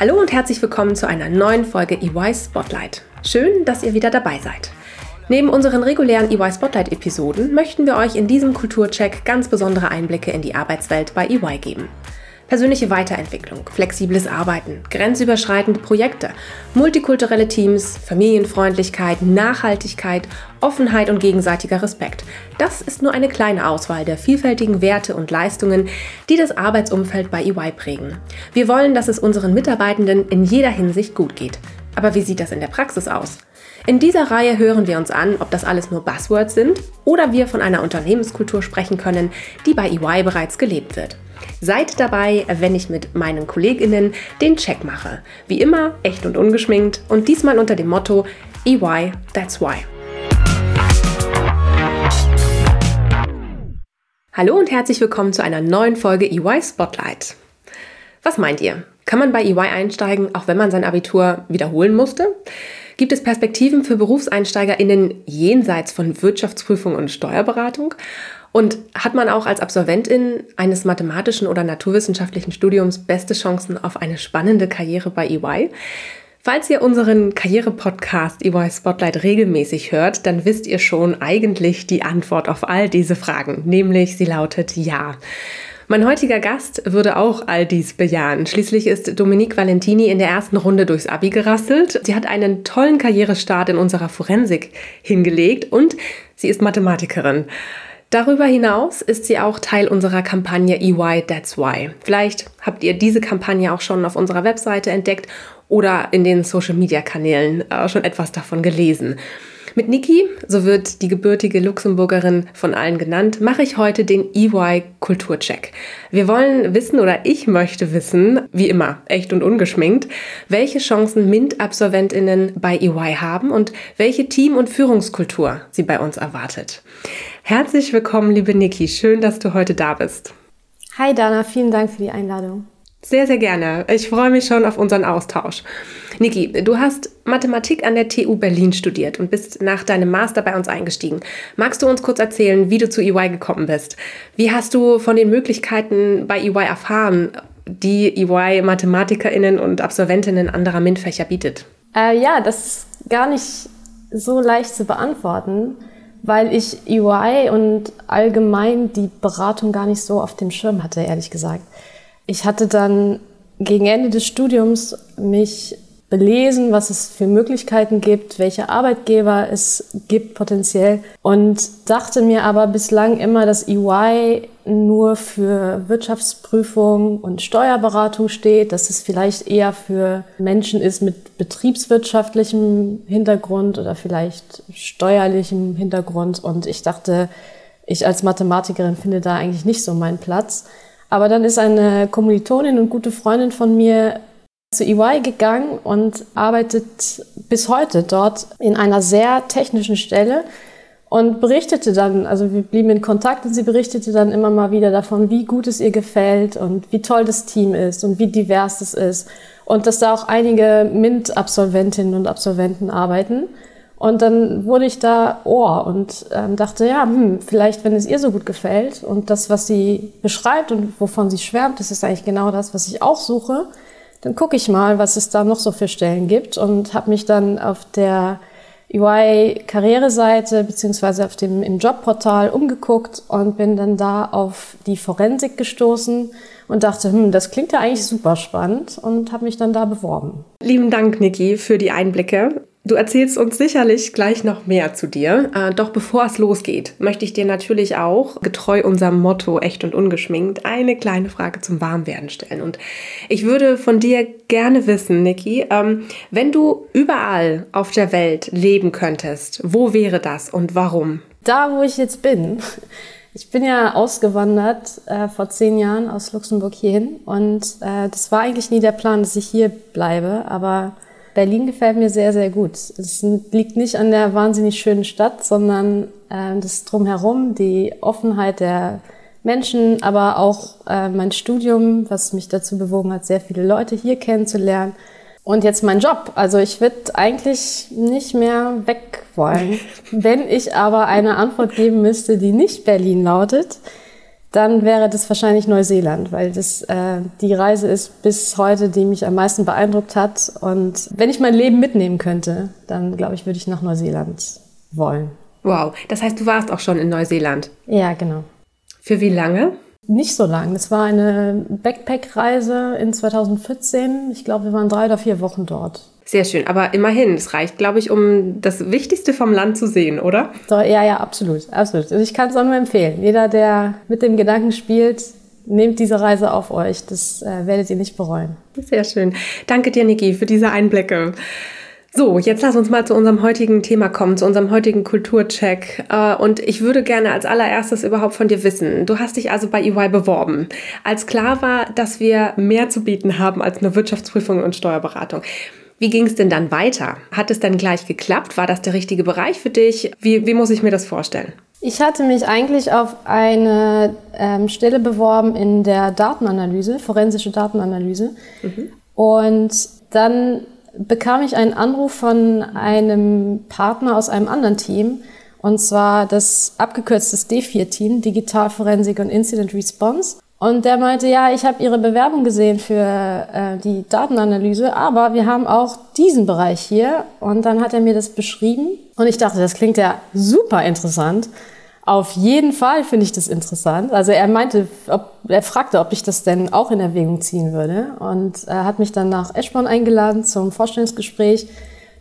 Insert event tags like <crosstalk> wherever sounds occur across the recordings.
Hallo und herzlich willkommen zu einer neuen Folge EY Spotlight. Schön, dass ihr wieder dabei seid. Neben unseren regulären EY Spotlight-Episoden möchten wir euch in diesem Kulturcheck ganz besondere Einblicke in die Arbeitswelt bei EY geben. Persönliche Weiterentwicklung, flexibles Arbeiten, grenzüberschreitende Projekte, multikulturelle Teams, Familienfreundlichkeit, Nachhaltigkeit, Offenheit und gegenseitiger Respekt. Das ist nur eine kleine Auswahl der vielfältigen Werte und Leistungen, die das Arbeitsumfeld bei EY prägen. Wir wollen, dass es unseren Mitarbeitenden in jeder Hinsicht gut geht. Aber wie sieht das in der Praxis aus? In dieser Reihe hören wir uns an, ob das alles nur Buzzwords sind oder wir von einer Unternehmenskultur sprechen können, die bei EY bereits gelebt wird. Seid dabei, wenn ich mit meinen KollegInnen den Check mache. Wie immer, echt und ungeschminkt und diesmal unter dem Motto EY, that's why. Hallo und herzlich willkommen zu einer neuen Folge EY Spotlight. Was meint ihr? Kann man bei EY einsteigen, auch wenn man sein Abitur wiederholen musste? Gibt es Perspektiven für BerufseinsteigerInnen jenseits von Wirtschaftsprüfung und Steuerberatung? Und hat man auch als Absolventin eines mathematischen oder naturwissenschaftlichen Studiums beste Chancen auf eine spannende Karriere bei EY? Falls ihr unseren Karriere-Podcast EY Spotlight regelmäßig hört, dann wisst ihr schon eigentlich die Antwort auf all diese Fragen, nämlich sie lautet ja. Mein heutiger Gast würde auch all dies bejahen. Schließlich ist Dominique Valentini in der ersten Runde durchs Abi gerasselt. Sie hat einen tollen Karrierestart in unserer Forensik hingelegt und sie ist Mathematikerin. Darüber hinaus ist sie auch Teil unserer Kampagne EY That's Why. Vielleicht habt ihr diese Kampagne auch schon auf unserer Webseite entdeckt oder in den Social-Media-Kanälen äh, schon etwas davon gelesen. Mit Niki, so wird die gebürtige Luxemburgerin von allen genannt, mache ich heute den EY Kulturcheck. Wir wollen wissen oder ich möchte wissen, wie immer, echt und ungeschminkt, welche Chancen MINT-AbsolventInnen bei EY haben und welche Team- und Führungskultur sie bei uns erwartet. Herzlich willkommen, liebe Niki. Schön, dass du heute da bist. Hi Dana, vielen Dank für die Einladung. Sehr, sehr gerne. Ich freue mich schon auf unseren Austausch. Niki, du hast Mathematik an der TU Berlin studiert und bist nach deinem Master bei uns eingestiegen. Magst du uns kurz erzählen, wie du zu EY gekommen bist? Wie hast du von den Möglichkeiten bei EY erfahren, die EY MathematikerInnen und Absolventinnen anderer MINT-Fächer bietet? Äh, ja, das ist gar nicht so leicht zu beantworten weil ich EY und allgemein die Beratung gar nicht so auf dem Schirm hatte, ehrlich gesagt. Ich hatte dann gegen Ende des Studiums mich belesen, was es für Möglichkeiten gibt, welche Arbeitgeber es gibt potenziell und dachte mir aber bislang immer, dass EY nur für Wirtschaftsprüfung und Steuerberatung steht, dass es vielleicht eher für Menschen ist mit betriebswirtschaftlichem Hintergrund oder vielleicht steuerlichem Hintergrund und ich dachte, ich als Mathematikerin finde da eigentlich nicht so meinen Platz. Aber dann ist eine Kommilitonin und gute Freundin von mir zu EY gegangen und arbeitet bis heute dort in einer sehr technischen Stelle und berichtete dann, also wir blieben in Kontakt und sie berichtete dann immer mal wieder davon, wie gut es ihr gefällt und wie toll das Team ist und wie divers es ist und dass da auch einige MINT-Absolventinnen und Absolventen arbeiten. Und dann wurde ich da Ohr und ähm, dachte, ja, hm, vielleicht, wenn es ihr so gut gefällt und das, was sie beschreibt und wovon sie schwärmt, das ist eigentlich genau das, was ich auch suche, dann gucke ich mal, was es da noch so für Stellen gibt und habe mich dann auf der UI-Karriereseite beziehungsweise auf dem im Jobportal umgeguckt und bin dann da auf die Forensik gestoßen und dachte, hm, das klingt ja eigentlich super spannend und habe mich dann da beworben. Lieben Dank, Niki, für die Einblicke. Du erzählst uns sicherlich gleich noch mehr zu dir. Äh, doch bevor es losgeht, möchte ich dir natürlich auch, getreu unserem Motto echt und ungeschminkt, eine kleine Frage zum Warmwerden stellen. Und ich würde von dir gerne wissen, Niki, ähm, wenn du überall auf der Welt leben könntest, wo wäre das und warum? Da, wo ich jetzt bin. Ich bin ja ausgewandert äh, vor zehn Jahren aus Luxemburg hierhin und äh, das war eigentlich nie der Plan, dass ich hier bleibe, aber Berlin gefällt mir sehr, sehr gut. Es liegt nicht an der wahnsinnig schönen Stadt, sondern äh, das Drumherum, die Offenheit der Menschen, aber auch äh, mein Studium, was mich dazu bewogen hat, sehr viele Leute hier kennenzulernen. Und jetzt mein Job. Also ich würde eigentlich nicht mehr weg wollen. <laughs> Wenn ich aber eine Antwort geben müsste, die nicht Berlin lautet, dann wäre das wahrscheinlich Neuseeland, weil das äh, die Reise ist bis heute, die mich am meisten beeindruckt hat. Und wenn ich mein Leben mitnehmen könnte, dann glaube ich, würde ich nach Neuseeland wollen. Wow, das heißt, du warst auch schon in Neuseeland. Ja, genau. Für wie lange? Nicht so lang. Das war eine Backpack-Reise in 2014. Ich glaube, wir waren drei oder vier Wochen dort. Sehr schön, aber immerhin, es reicht, glaube ich, um das Wichtigste vom Land zu sehen, oder? So, ja, ja, absolut, absolut. Also ich kann es auch nur empfehlen. Jeder, der mit dem Gedanken spielt, nehmt diese Reise auf euch. Das äh, werdet ihr nicht bereuen. Sehr schön. Danke dir, Niki, für diese Einblicke. So, jetzt lass uns mal zu unserem heutigen Thema kommen, zu unserem heutigen Kulturcheck. Äh, und ich würde gerne als allererstes überhaupt von dir wissen. Du hast dich also bei EY beworben. Als klar war, dass wir mehr zu bieten haben als nur Wirtschaftsprüfung und Steuerberatung. Wie ging es denn dann weiter? Hat es dann gleich geklappt? War das der richtige Bereich für dich? Wie, wie muss ich mir das vorstellen? Ich hatte mich eigentlich auf eine ähm, Stelle beworben in der Datenanalyse, forensische Datenanalyse. Mhm. Und dann bekam ich einen Anruf von einem Partner aus einem anderen Team, und zwar das abgekürzte D4-Team, Digital Forensik und Incident Response. Und der meinte, ja, ich habe Ihre Bewerbung gesehen für äh, die Datenanalyse, aber wir haben auch diesen Bereich hier. Und dann hat er mir das beschrieben. Und ich dachte, das klingt ja super interessant. Auf jeden Fall finde ich das interessant. Also er meinte, ob, er fragte, ob ich das denn auch in Erwägung ziehen würde. Und er hat mich dann nach Eschborn eingeladen zum Vorstellungsgespräch.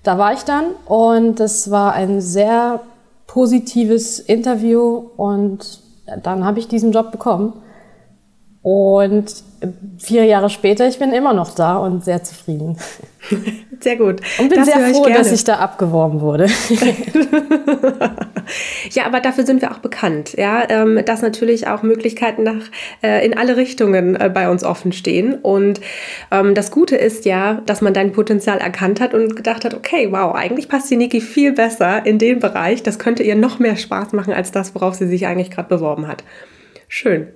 Da war ich dann und das war ein sehr positives Interview und dann habe ich diesen Job bekommen. Und vier Jahre später, ich bin immer noch da und sehr zufrieden. <laughs> Sehr gut. Und bin das sehr froh, dass ich da abgeworben wurde. <laughs> ja, aber dafür sind wir auch bekannt, ja, ähm, dass natürlich auch Möglichkeiten nach, äh, in alle Richtungen äh, bei uns offen stehen. Und ähm, das Gute ist ja, dass man dein Potenzial erkannt hat und gedacht hat, okay, wow, eigentlich passt die Niki viel besser in den Bereich. Das könnte ihr noch mehr Spaß machen als das, worauf sie sich eigentlich gerade beworben hat. Schön.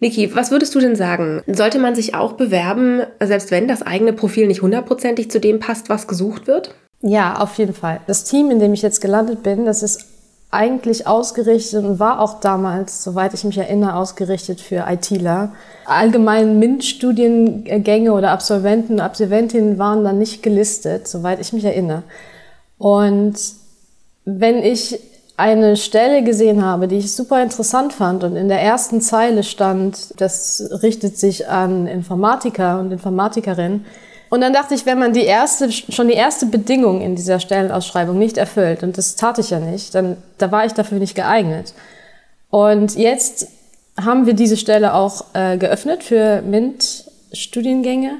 Niki, was würdest du denn sagen? Sollte man sich auch bewerben, selbst wenn das eigene Profil nicht hundertprozentig zu dem passt, was gesucht wird? Ja, auf jeden Fall. Das Team, in dem ich jetzt gelandet bin, das ist eigentlich ausgerichtet und war auch damals, soweit ich mich erinnere, ausgerichtet für ITler. Allgemein MINT-Studiengänge oder Absolventen und Absolventinnen waren da nicht gelistet, soweit ich mich erinnere. Und wenn ich eine Stelle gesehen habe, die ich super interessant fand und in der ersten Zeile stand, das richtet sich an Informatiker und Informatikerinnen. Und dann dachte ich, wenn man die erste, schon die erste Bedingung in dieser Stellenausschreibung nicht erfüllt, und das tat ich ja nicht, dann da war ich dafür nicht geeignet. Und jetzt haben wir diese Stelle auch äh, geöffnet für MINT-Studiengänge.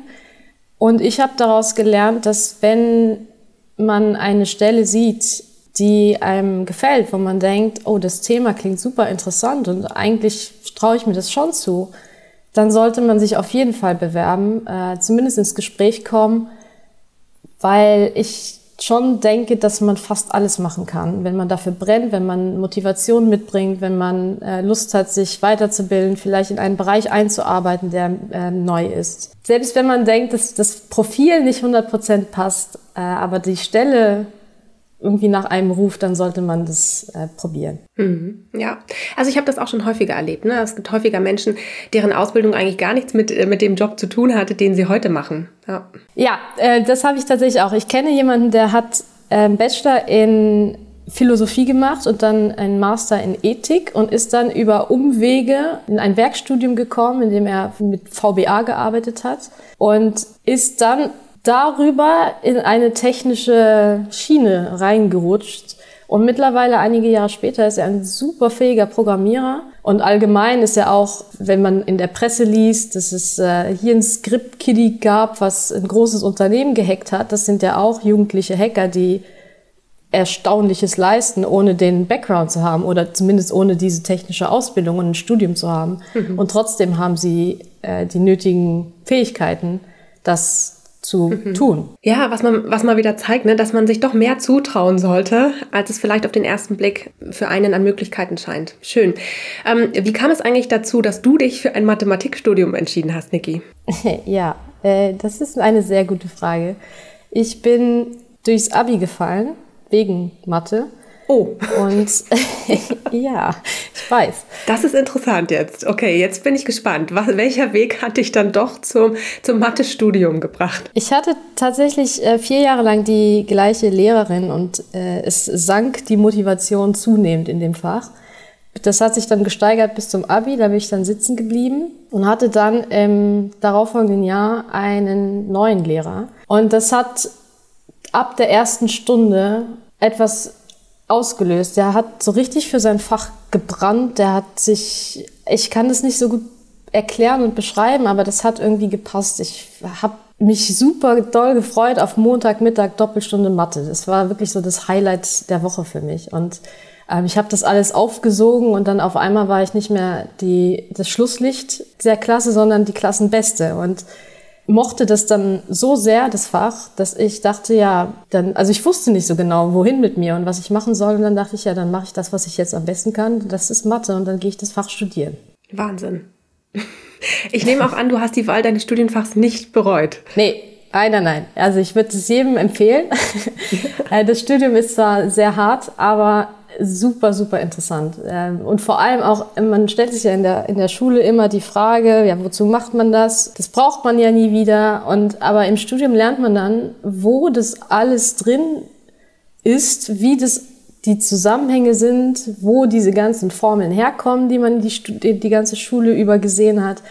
Und ich habe daraus gelernt, dass wenn man eine Stelle sieht, die einem gefällt, wo man denkt, oh, das Thema klingt super interessant und eigentlich traue ich mir das schon zu, dann sollte man sich auf jeden Fall bewerben, äh, zumindest ins Gespräch kommen, weil ich schon denke, dass man fast alles machen kann, wenn man dafür brennt, wenn man Motivation mitbringt, wenn man äh, Lust hat, sich weiterzubilden, vielleicht in einen Bereich einzuarbeiten, der äh, neu ist. Selbst wenn man denkt, dass das Profil nicht 100% passt, äh, aber die Stelle irgendwie nach einem ruft, dann sollte man das äh, probieren. Mhm. Ja, also ich habe das auch schon häufiger erlebt. Ne? Es gibt häufiger Menschen, deren Ausbildung eigentlich gar nichts mit, äh, mit dem Job zu tun hatte, den sie heute machen. Ja, ja äh, das habe ich tatsächlich auch. Ich kenne jemanden, der hat äh, Bachelor in Philosophie gemacht und dann einen Master in Ethik und ist dann über Umwege in ein Werkstudium gekommen, in dem er mit VBA gearbeitet hat und ist dann darüber in eine technische Schiene reingerutscht. Und mittlerweile, einige Jahre später, ist er ein super fähiger Programmierer. Und allgemein ist er auch, wenn man in der Presse liest, dass es äh, hier ein Script-Kiddie gab, was ein großes Unternehmen gehackt hat. Das sind ja auch jugendliche Hacker, die Erstaunliches leisten, ohne den Background zu haben oder zumindest ohne diese technische Ausbildung und ein Studium zu haben. Mhm. Und trotzdem haben sie äh, die nötigen Fähigkeiten, das zu mhm. tun. Ja, was man, was mal wieder zeigt, ne, dass man sich doch mehr zutrauen sollte, als es vielleicht auf den ersten Blick für einen an Möglichkeiten scheint. Schön. Ähm, wie kam es eigentlich dazu, dass du dich für ein Mathematikstudium entschieden hast, Niki? <laughs> ja, äh, das ist eine sehr gute Frage. Ich bin durchs Abi gefallen, wegen Mathe. Oh. Und <laughs> <laughs> ja, ich weiß. Das ist interessant jetzt. Okay, jetzt bin ich gespannt. Was, welcher Weg hat dich dann doch zum, zum Mathe-Studium gebracht? Ich hatte tatsächlich äh, vier Jahre lang die gleiche Lehrerin und äh, es sank die Motivation zunehmend in dem Fach. Das hat sich dann gesteigert bis zum Abi, da bin ich dann sitzen geblieben und hatte dann im darauffolgenden Jahr einen neuen Lehrer. Und das hat ab der ersten Stunde etwas ausgelöst. Der hat so richtig für sein Fach gebrannt. Der hat sich, ich kann das nicht so gut erklären und beschreiben, aber das hat irgendwie gepasst. Ich habe mich super doll gefreut auf Montagmittag Doppelstunde Mathe. Das war wirklich so das Highlight der Woche für mich. Und ähm, ich habe das alles aufgesogen und dann auf einmal war ich nicht mehr die, das Schlusslicht der Klasse, sondern die Klassenbeste. Und mochte das dann so sehr, das Fach, dass ich dachte, ja, dann, also ich wusste nicht so genau, wohin mit mir und was ich machen soll. Und dann dachte ich, ja, dann mache ich das, was ich jetzt am besten kann. Das ist Mathe und dann gehe ich das Fach studieren. Wahnsinn. Ich nehme auch an, du hast die Wahl deines Studienfachs nicht bereut. Nee, Nein, nein, nein. Also ich würde es jedem empfehlen. <laughs> Äh, das Studium ist zwar sehr hart, aber super, super interessant. Ähm, und vor allem auch, man stellt sich ja in der, in der Schule immer die Frage, ja, wozu macht man das? Das braucht man ja nie wieder. Und, aber im Studium lernt man dann, wo das alles drin ist, wie das die Zusammenhänge sind, wo diese ganzen Formeln herkommen, die man die, die ganze Schule über gesehen hat.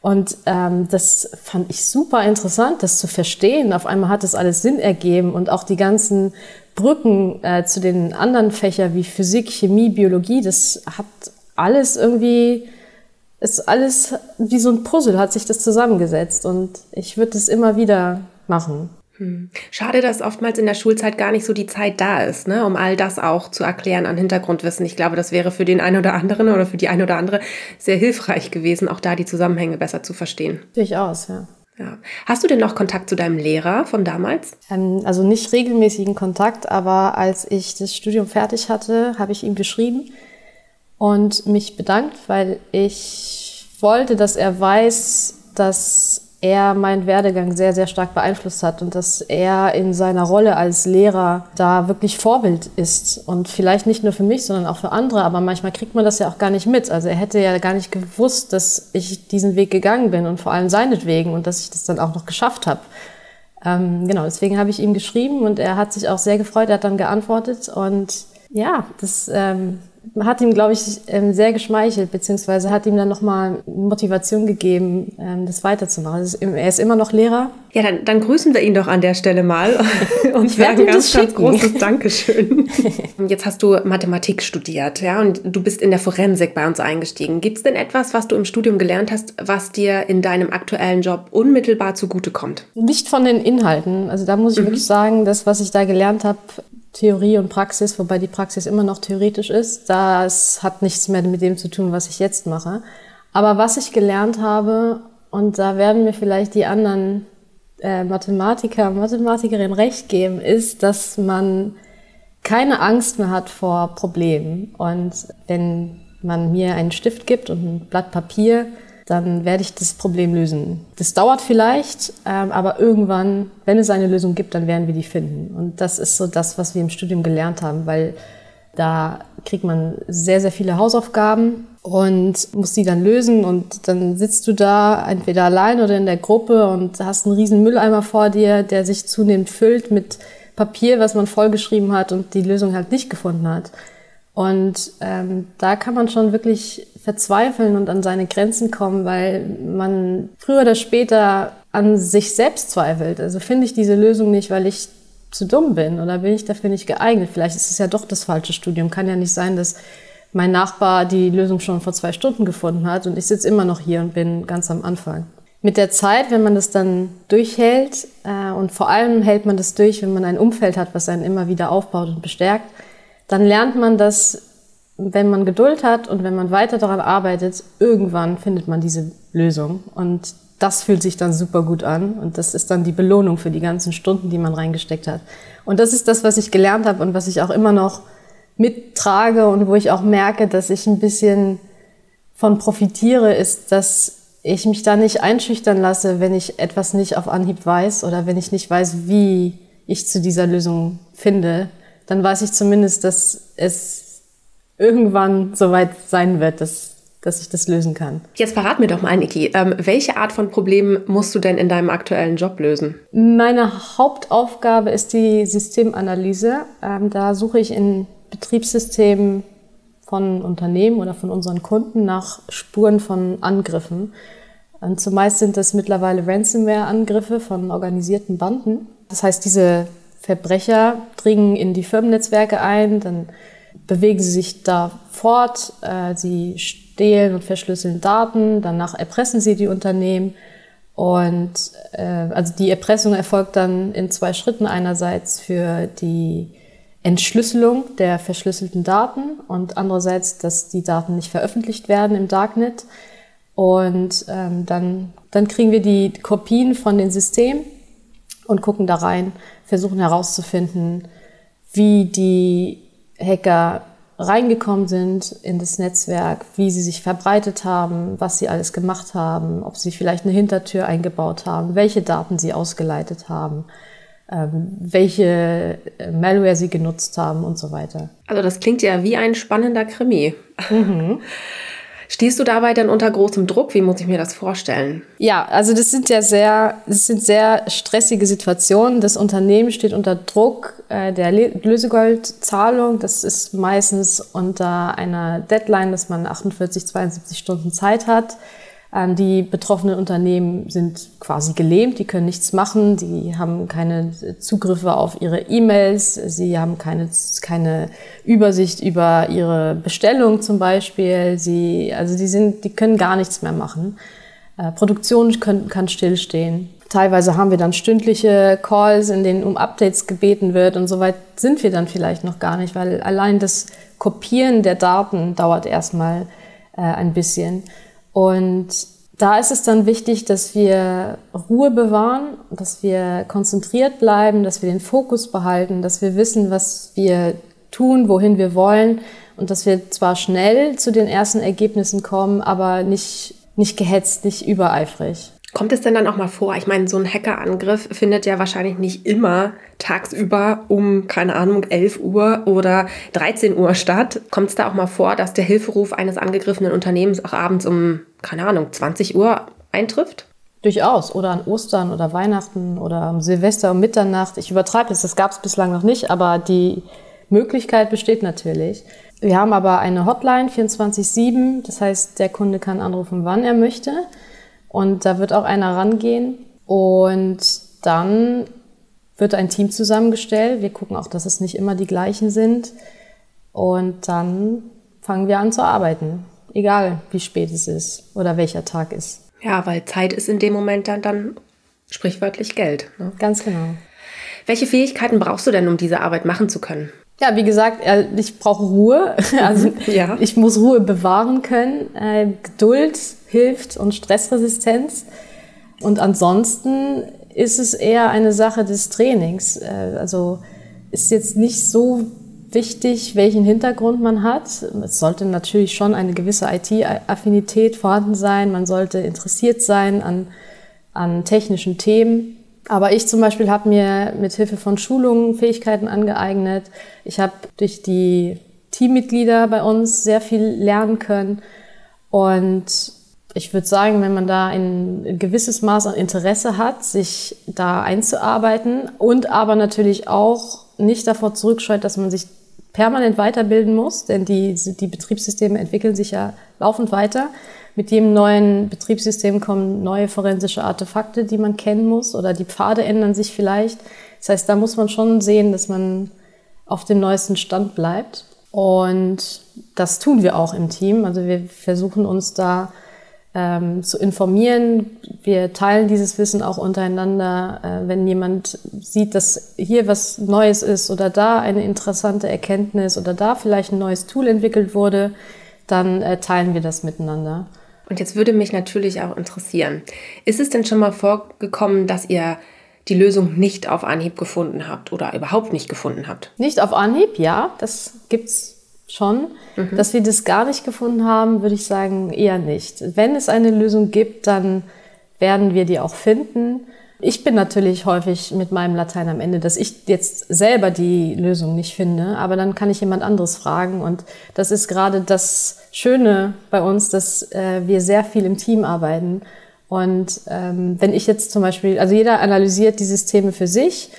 Und ähm, das fand ich super interessant, das zu verstehen. Auf einmal hat das alles Sinn ergeben und auch die ganzen Brücken äh, zu den anderen Fächern wie Physik, Chemie, Biologie, das hat alles irgendwie, ist alles wie so ein Puzzle, hat sich das zusammengesetzt und ich würde das immer wieder machen. Hm. Schade, dass oftmals in der Schulzeit gar nicht so die Zeit da ist, ne, um all das auch zu erklären an Hintergrundwissen. Ich glaube, das wäre für den einen oder anderen oder für die eine oder andere sehr hilfreich gewesen, auch da die Zusammenhänge besser zu verstehen. Durchaus, ja. Ja. Hast du denn noch Kontakt zu deinem Lehrer von damals? Ähm, also nicht regelmäßigen Kontakt, aber als ich das Studium fertig hatte, habe ich ihm geschrieben und mich bedankt, weil ich wollte, dass er weiß, dass er meinen Werdegang sehr, sehr stark beeinflusst hat und dass er in seiner Rolle als Lehrer da wirklich Vorbild ist. Und vielleicht nicht nur für mich, sondern auch für andere. Aber manchmal kriegt man das ja auch gar nicht mit. Also er hätte ja gar nicht gewusst, dass ich diesen Weg gegangen bin und vor allem seinetwegen und dass ich das dann auch noch geschafft habe. Ähm, genau, deswegen habe ich ihm geschrieben und er hat sich auch sehr gefreut. Er hat dann geantwortet und ja, das ähm, hat ihm, glaube ich, ähm, sehr geschmeichelt, beziehungsweise hat ihm dann nochmal Motivation gegeben, ähm, das weiterzumachen. Er ist immer noch Lehrer. Ja, dann, dann grüßen wir ihn doch an der Stelle mal <laughs> und sagen ganz, ganz großes Dankeschön. <laughs> Jetzt hast du Mathematik studiert, ja, und du bist in der Forensik bei uns eingestiegen. Gibt es denn etwas, was du im Studium gelernt hast, was dir in deinem aktuellen Job unmittelbar zugutekommt? Nicht von den Inhalten. Also da muss ich mhm. wirklich sagen, das, was ich da gelernt habe, Theorie und Praxis, wobei die Praxis immer noch theoretisch ist. Das hat nichts mehr mit dem zu tun, was ich jetzt mache. Aber was ich gelernt habe, und da werden mir vielleicht die anderen äh, Mathematiker, Mathematikerinnen recht geben, ist, dass man keine Angst mehr hat vor Problemen. Und wenn man mir einen Stift gibt und ein Blatt Papier, dann werde ich das Problem lösen. Das dauert vielleicht, ähm, aber irgendwann, wenn es eine Lösung gibt, dann werden wir die finden. Und das ist so das, was wir im Studium gelernt haben, weil da kriegt man sehr, sehr viele Hausaufgaben und muss die dann lösen und dann sitzt du da entweder allein oder in der Gruppe und hast einen riesen Mülleimer vor dir, der sich zunehmend füllt mit Papier, was man vollgeschrieben hat und die Lösung halt nicht gefunden hat. Und ähm, da kann man schon wirklich verzweifeln und an seine Grenzen kommen, weil man früher oder später an sich selbst zweifelt. Also finde ich diese Lösung nicht, weil ich zu dumm bin oder bin ich dafür nicht geeignet. Vielleicht ist es ja doch das falsche Studium. Kann ja nicht sein, dass mein Nachbar die Lösung schon vor zwei Stunden gefunden hat und ich sitze immer noch hier und bin ganz am Anfang. Mit der Zeit, wenn man das dann durchhält äh, und vor allem hält man das durch, wenn man ein Umfeld hat, was einen immer wieder aufbaut und bestärkt, dann lernt man, dass wenn man Geduld hat und wenn man weiter daran arbeitet, irgendwann findet man diese Lösung. Und das fühlt sich dann super gut an. Und das ist dann die Belohnung für die ganzen Stunden, die man reingesteckt hat. Und das ist das, was ich gelernt habe und was ich auch immer noch mittrage und wo ich auch merke, dass ich ein bisschen von profitiere, ist, dass ich mich da nicht einschüchtern lasse, wenn ich etwas nicht auf Anhieb weiß oder wenn ich nicht weiß, wie ich zu dieser Lösung finde, dann weiß ich zumindest, dass es irgendwann soweit sein wird, dass dass ich das lösen kann. Jetzt verrat mir doch mal, Niki, ähm, welche Art von Problemen musst du denn in deinem aktuellen Job lösen? Meine Hauptaufgabe ist die Systemanalyse. Ähm, da suche ich in Betriebssystemen von Unternehmen oder von unseren Kunden nach Spuren von Angriffen. Und zumeist sind das mittlerweile Ransomware-Angriffe von organisierten Banden. Das heißt, diese Verbrecher dringen in die Firmennetzwerke ein, dann bewegen sie sich da fort, äh, sie stehlen und verschlüsseln Daten, danach erpressen sie die Unternehmen. Und äh, also die Erpressung erfolgt dann in zwei Schritten. Einerseits für die Entschlüsselung der verschlüsselten Daten und andererseits, dass die Daten nicht veröffentlicht werden im Darknet. Und ähm, dann, dann kriegen wir die Kopien von den Systemen und gucken da rein, versuchen herauszufinden, wie die Hacker reingekommen sind in das Netzwerk, wie sie sich verbreitet haben, was sie alles gemacht haben, ob sie vielleicht eine Hintertür eingebaut haben, welche Daten sie ausgeleitet haben, ähm, welche äh, Malware sie genutzt haben und so weiter. Also das klingt ja wie ein spannender Krimi. Mhm. <laughs> Stehst du dabei dann unter großem Druck? Wie muss ich mir das vorstellen? Ja, also das sind ja sehr, das sind sehr stressige Situationen. Das Unternehmen steht unter Druck äh, der Lösegoldzahlung. Das ist meistens unter einer Deadline, dass man 48, 72 Stunden Zeit hat. Ähm, die betroffenen Unternehmen sind quasi gelähmt, die können nichts machen, die haben keine Zugriffe auf ihre E-Mails, sie haben keine, keine Übersicht über ihre Bestellung zum Beispiel, sie, also die sind, die können gar nichts mehr machen. Äh, Produktion können, kann stillstehen. Teilweise haben wir dann stündliche Calls, in denen um Updates gebeten wird und soweit sind wir dann vielleicht noch gar nicht, weil allein das Kopieren der Daten dauert erstmal äh, ein bisschen. Und da ist es dann wichtig, dass wir Ruhe bewahren, dass wir konzentriert bleiben, dass wir den Fokus behalten, dass wir wissen, was wir tun, wohin wir wollen und dass wir zwar schnell zu den ersten Ergebnissen kommen, aber nicht, nicht gehetzt, nicht übereifrig. Kommt es denn dann auch mal vor? Ich meine, so ein Hackerangriff findet ja wahrscheinlich nicht immer tagsüber um, keine Ahnung, 11 Uhr oder 13 Uhr statt. Kommt es da auch mal vor, dass der Hilferuf eines angegriffenen Unternehmens auch abends um, keine Ahnung, 20 Uhr eintrifft? Durchaus. Oder an Ostern oder Weihnachten oder am Silvester um Mitternacht. Ich übertreibe es, das gab es bislang noch nicht, aber die Möglichkeit besteht natürlich. Wir haben aber eine Hotline 24-7, das heißt, der Kunde kann anrufen, wann er möchte. Und da wird auch einer rangehen und dann wird ein Team zusammengestellt. Wir gucken auch, dass es nicht immer die gleichen sind. Und dann fangen wir an zu arbeiten. Egal, wie spät es ist oder welcher Tag ist. Ja, weil Zeit ist in dem Moment dann, dann sprichwörtlich Geld. Ne? Ganz genau. Welche Fähigkeiten brauchst du denn, um diese Arbeit machen zu können? Ja, wie gesagt, ich brauche Ruhe. <laughs> Also ja. ich muss Ruhe bewahren können. Äh, Geduld hilft und Stressresistenz. Und ansonsten ist es eher eine Sache des Trainings. Äh, also ist jetzt nicht so wichtig, welchen Hintergrund man hat. Es sollte natürlich schon eine gewisse IT-Affinität vorhanden sein. Man sollte interessiert sein an, an technischen Themen. Aber ich zum Beispiel habe mir mit Hilfe von Schulungen Fähigkeiten angeeignet. Ich habe durch die Teammitglieder bei uns sehr viel lernen können. Und ich würde sagen, wenn man da ein gewisses Maß an Interesse hat, sich da einzuarbeiten und aber natürlich auch nicht davor zurückscheut, dass man sich permanent weiterbilden muss, denn die, die Betriebssysteme entwickeln sich ja laufend weiter. Mit jedem neuen Betriebssystem kommen neue forensische Artefakte, die man kennen muss oder die Pfade ändern sich vielleicht. Das heißt, da muss man schon sehen, dass man auf dem neuesten Stand bleibt. Und das tun wir auch im Team. Also wir versuchen uns da ähm, zu informieren. Wir teilen dieses Wissen auch untereinander. Äh, wenn jemand sieht, dass hier was Neues ist oder da eine interessante Erkenntnis oder da vielleicht ein neues Tool entwickelt wurde, dann äh, teilen wir das miteinander. Und jetzt würde mich natürlich auch interessieren, ist es denn schon mal vorgekommen, dass ihr die Lösung nicht auf Anhieb gefunden habt oder überhaupt nicht gefunden habt? Nicht auf Anhieb, ja, das gibt's schon. Mhm. Dass wir das gar nicht gefunden haben, würde ich sagen, eher nicht. Wenn es eine Lösung gibt, dann werden wir die auch finden. Ich bin natürlich häufig mit meinem Latein am Ende, dass ich jetzt selber die Lösung nicht finde, aber dann kann ich jemand anderes fragen. Und das ist gerade das Schöne bei uns, dass äh, wir sehr viel im Team arbeiten. Und ähm, wenn ich jetzt zum Beispiel, also jeder analysiert die Systeme für sich.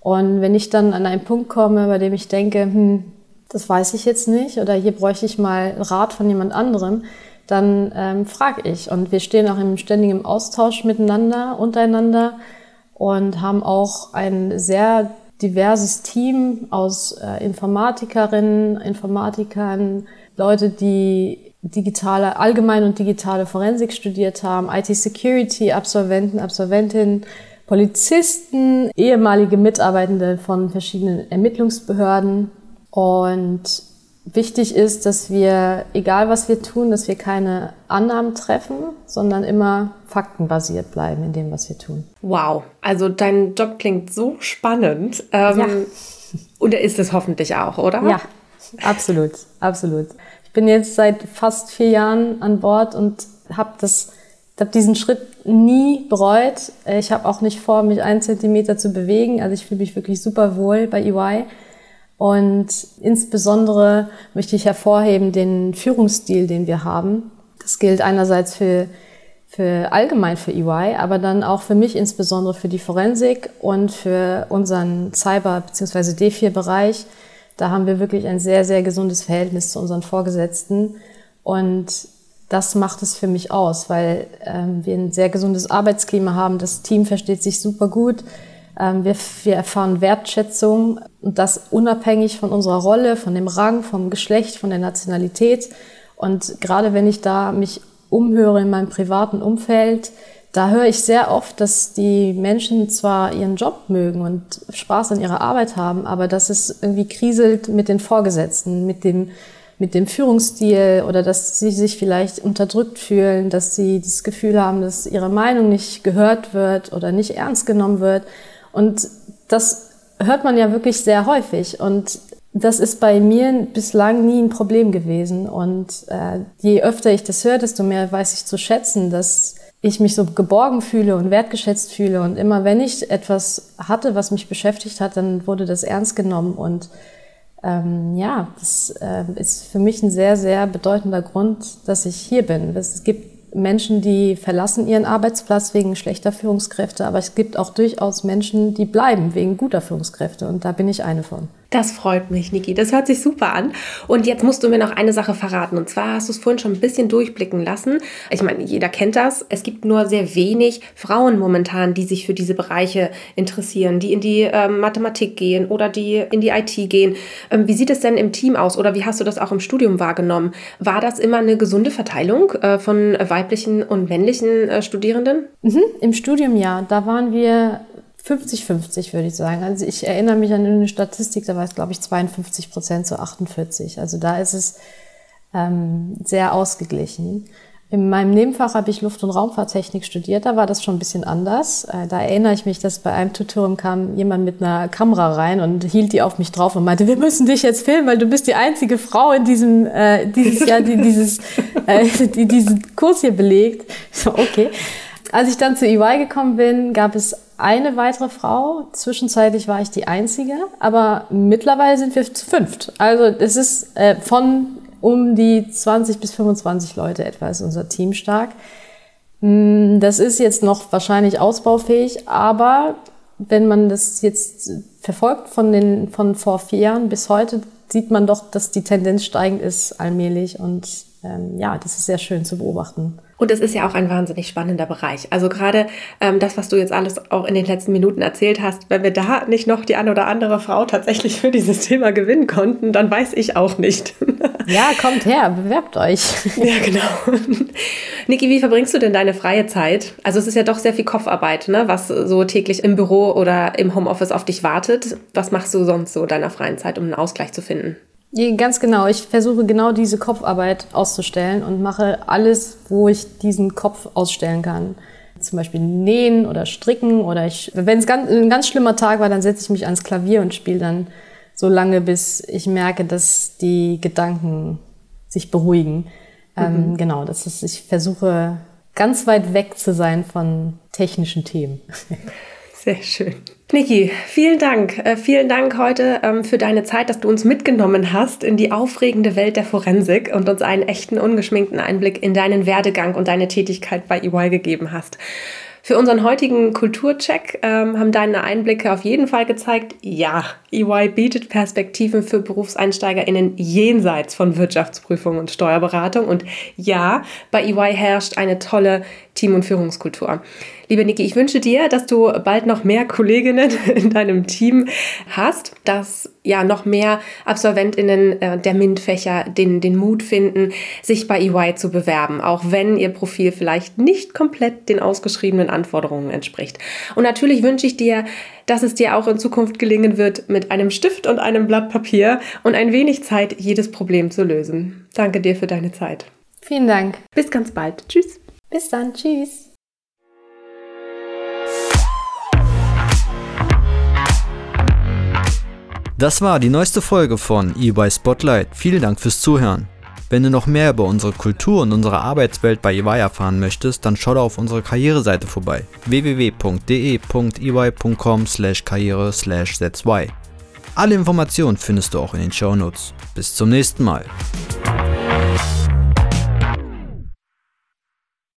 Und wenn ich dann an einen Punkt komme, bei dem ich denke, hm, das weiß ich jetzt nicht oder hier bräuchte ich mal Rat von jemand anderem, dann ähm, frage ich. Und wir stehen auch im ständigen Austausch miteinander, untereinander und haben auch ein sehr diverses Team aus äh, Informatikerinnen, Informatikern, Leute, die digitale, allgemeine und digitale Forensik studiert haben, IT-Security, Absolventen, Absolventinnen, Polizisten, ehemalige Mitarbeitende von verschiedenen Ermittlungsbehörden. Und wichtig ist, dass wir, egal was wir tun, dass wir keine Annahmen treffen, sondern immer faktenbasiert bleiben in dem, was wir tun. Wow, also dein Job klingt so spannend. Ähm, ja. <laughs> Und er ist es hoffentlich auch, oder? Ja, absolut, absolut. Ich bin jetzt seit fast vier Jahren an Bord und habe das ich habe diesen Schritt nie bereut. Ich habe auch nicht vor, mich einen Zentimeter zu bewegen. Also ich fühle mich wirklich super wohl bei EY. Und insbesondere möchte ich hervorheben den Führungsstil, den wir haben. Das gilt einerseits für, für allgemein für EY, aber dann auch für mich insbesondere für die Forensik und für unseren Cyber- bzw. D4-Bereich. Da haben wir wirklich ein sehr, sehr gesundes Verhältnis zu unseren Vorgesetzten. Und das macht es für mich aus, weil ähm, wir ein sehr gesundes Arbeitsklima haben. Das Team versteht sich super gut. Ähm, wir, wir erfahren Wertschätzung und das unabhängig von unserer Rolle, von dem Rang, vom Geschlecht, von der Nationalität. Und gerade wenn ich da mich umhöre in meinem privaten Umfeld, da höre ich sehr oft, dass die Menschen zwar ihren Job mögen und Spaß an ihrer Arbeit haben, aber dass es irgendwie kriselt mit den Vorgesetzten, mit dem, mit dem Führungsstil oder dass sie sich vielleicht unterdrückt fühlen, dass sie das Gefühl haben, dass ihre Meinung nicht gehört wird oder nicht ernst genommen wird. Und das hört man ja wirklich sehr häufig. Und das ist bei mir bislang nie ein Problem gewesen. Und äh, je öfter ich das höre, desto mehr weiß ich zu schätzen, dass ich mich so geborgen fühle und wertgeschätzt fühle. Und immer wenn ich etwas hatte, was mich beschäftigt hat, dann wurde das ernst genommen. Und ähm, ja, das äh, ist für mich ein sehr, sehr bedeutender Grund, dass ich hier bin. Es gibt Menschen, die verlassen ihren Arbeitsplatz wegen schlechter Führungskräfte, aber es gibt auch durchaus Menschen, die bleiben wegen guter Führungskräfte und da bin ich eine von. Das freut mich, Niki. Das hört sich super an. Und jetzt musst du mir noch eine Sache verraten. Und zwar hast du es vorhin schon ein bisschen durchblicken lassen. Ich meine, jeder kennt das. Es gibt nur sehr wenig Frauen momentan, die sich für diese Bereiche interessieren, die in die ähm, Mathematik gehen oder die in die IT gehen. Ähm, wie sieht es denn im Team aus oder wie hast du das auch im Studium wahrgenommen? War das immer eine gesunde Verteilung äh, von weiblichen und männlichen äh, Studierenden? Mhm, Im Studium ja. Da waren wir 50-50, würde ich sagen. Also ich erinnere mich an eine Statistik, da war es, glaube ich, 52 Prozent zu 48. Also da ist es ähm, sehr ausgeglichen. In meinem Nebenfach habe ich Luft- und Raumfahrttechnik studiert, da war das schon ein bisschen anders. Äh, da erinnere ich mich, dass bei einem Tutorium kam jemand mit einer Kamera rein und hielt die auf mich drauf und meinte, wir müssen dich jetzt filmen, weil du bist die einzige Frau in diesem äh, dieses Jahr, die dieses <laughs> äh, die diesen Kurs hier belegt. So, okay. Als ich dann zu EY gekommen bin, gab es eine weitere Frau. Zwischenzeitlich war ich die einzige, aber mittlerweile sind wir zu fünft. Also es ist äh, von um die 20 bis 25 Leute etwa ist unser Team stark. Hm, das ist jetzt noch wahrscheinlich ausbaufähig, aber wenn man das jetzt verfolgt von den von vor vier Jahren bis heute, sieht man doch, dass die Tendenz steigend ist allmählich und ähm, ja, das ist sehr schön zu beobachten. Und es ist ja auch ein wahnsinnig spannender Bereich. Also gerade ähm, das, was du jetzt alles auch in den letzten Minuten erzählt hast, wenn wir da nicht noch die eine oder andere Frau tatsächlich für dieses Thema gewinnen konnten, dann weiß ich auch nicht. <laughs> Ja, kommt her, bewerbt euch. Ja, genau. <laughs> Niki, wie verbringst du denn deine freie Zeit? Also es ist ja doch sehr viel Kopfarbeit, ne? was so täglich im Büro oder im Homeoffice auf dich wartet. Was machst du sonst so deiner freien Zeit, um einen Ausgleich zu finden? Ganz genau. Ich versuche genau diese Kopfarbeit auszustellen und mache alles, wo ich diesen Kopf ausstellen kann. Zum Beispiel nähen oder stricken oder ich, wenn es ganz, ein ganz schlimmer Tag war, dann setze ich mich ans Klavier und spiele dann so lange, bis ich merke, dass die Gedanken sich beruhigen. Ähm, mhm. Ähm, genau, das ist, ich versuche ganz weit weg zu sein von technischen Themen. <laughs> Sehr schön. Niki, vielen Dank. Äh, vielen Dank heute ähm, für deine Zeit, dass du uns mitgenommen hast in die aufregende Welt der Forensik und uns einen echten, ungeschminkten Einblick in deinen Werdegang und deine Tätigkeit bei EY gegeben hast. Für unseren heutigen Kulturcheck ähm, haben deine Einblicke auf jeden Fall gezeigt, ja, EY bietet Perspektiven für BerufseinsteigerInnen jenseits von Wirtschaftsprüfung und Steuerberatung. Und ja, bei EY herrscht eine tolle Team- und Führungskultur. Liebe Niki, ich wünsche dir, dass du bald noch mehr Kolleginnen <laughs> in deinem Team hast, dass ja noch mehr AbsolventInnen äh, der MINT-Fächer den, den Mut finden, sich bei EY zu bewerben, auch wenn ihr Profil vielleicht nicht komplett den ausgeschriebenen Anforderungen entspricht. Und natürlich wünsche ich dir, dass es dir auch in Zukunft gelingen wird, mit einem Stift und einem Blatt Papier und ein wenig Zeit jedes Problem zu lösen. Danke dir für deine Zeit. Vielen Dank. Bis ganz bald. Tschüss. Bis dann. Tschüss. Das war die neueste Folge von EY Spotlight. Vielen Dank fürs Zuhören. Wenn du noch mehr über unsere Kultur und unsere Arbeitswelt bei EY erfahren möchtest, dann schau da auf unsere Karriereseite vorbei. www.de.ey.com/karriere/zy. Alle Informationen findest du auch in den Show Notes. Bis zum nächsten Mal.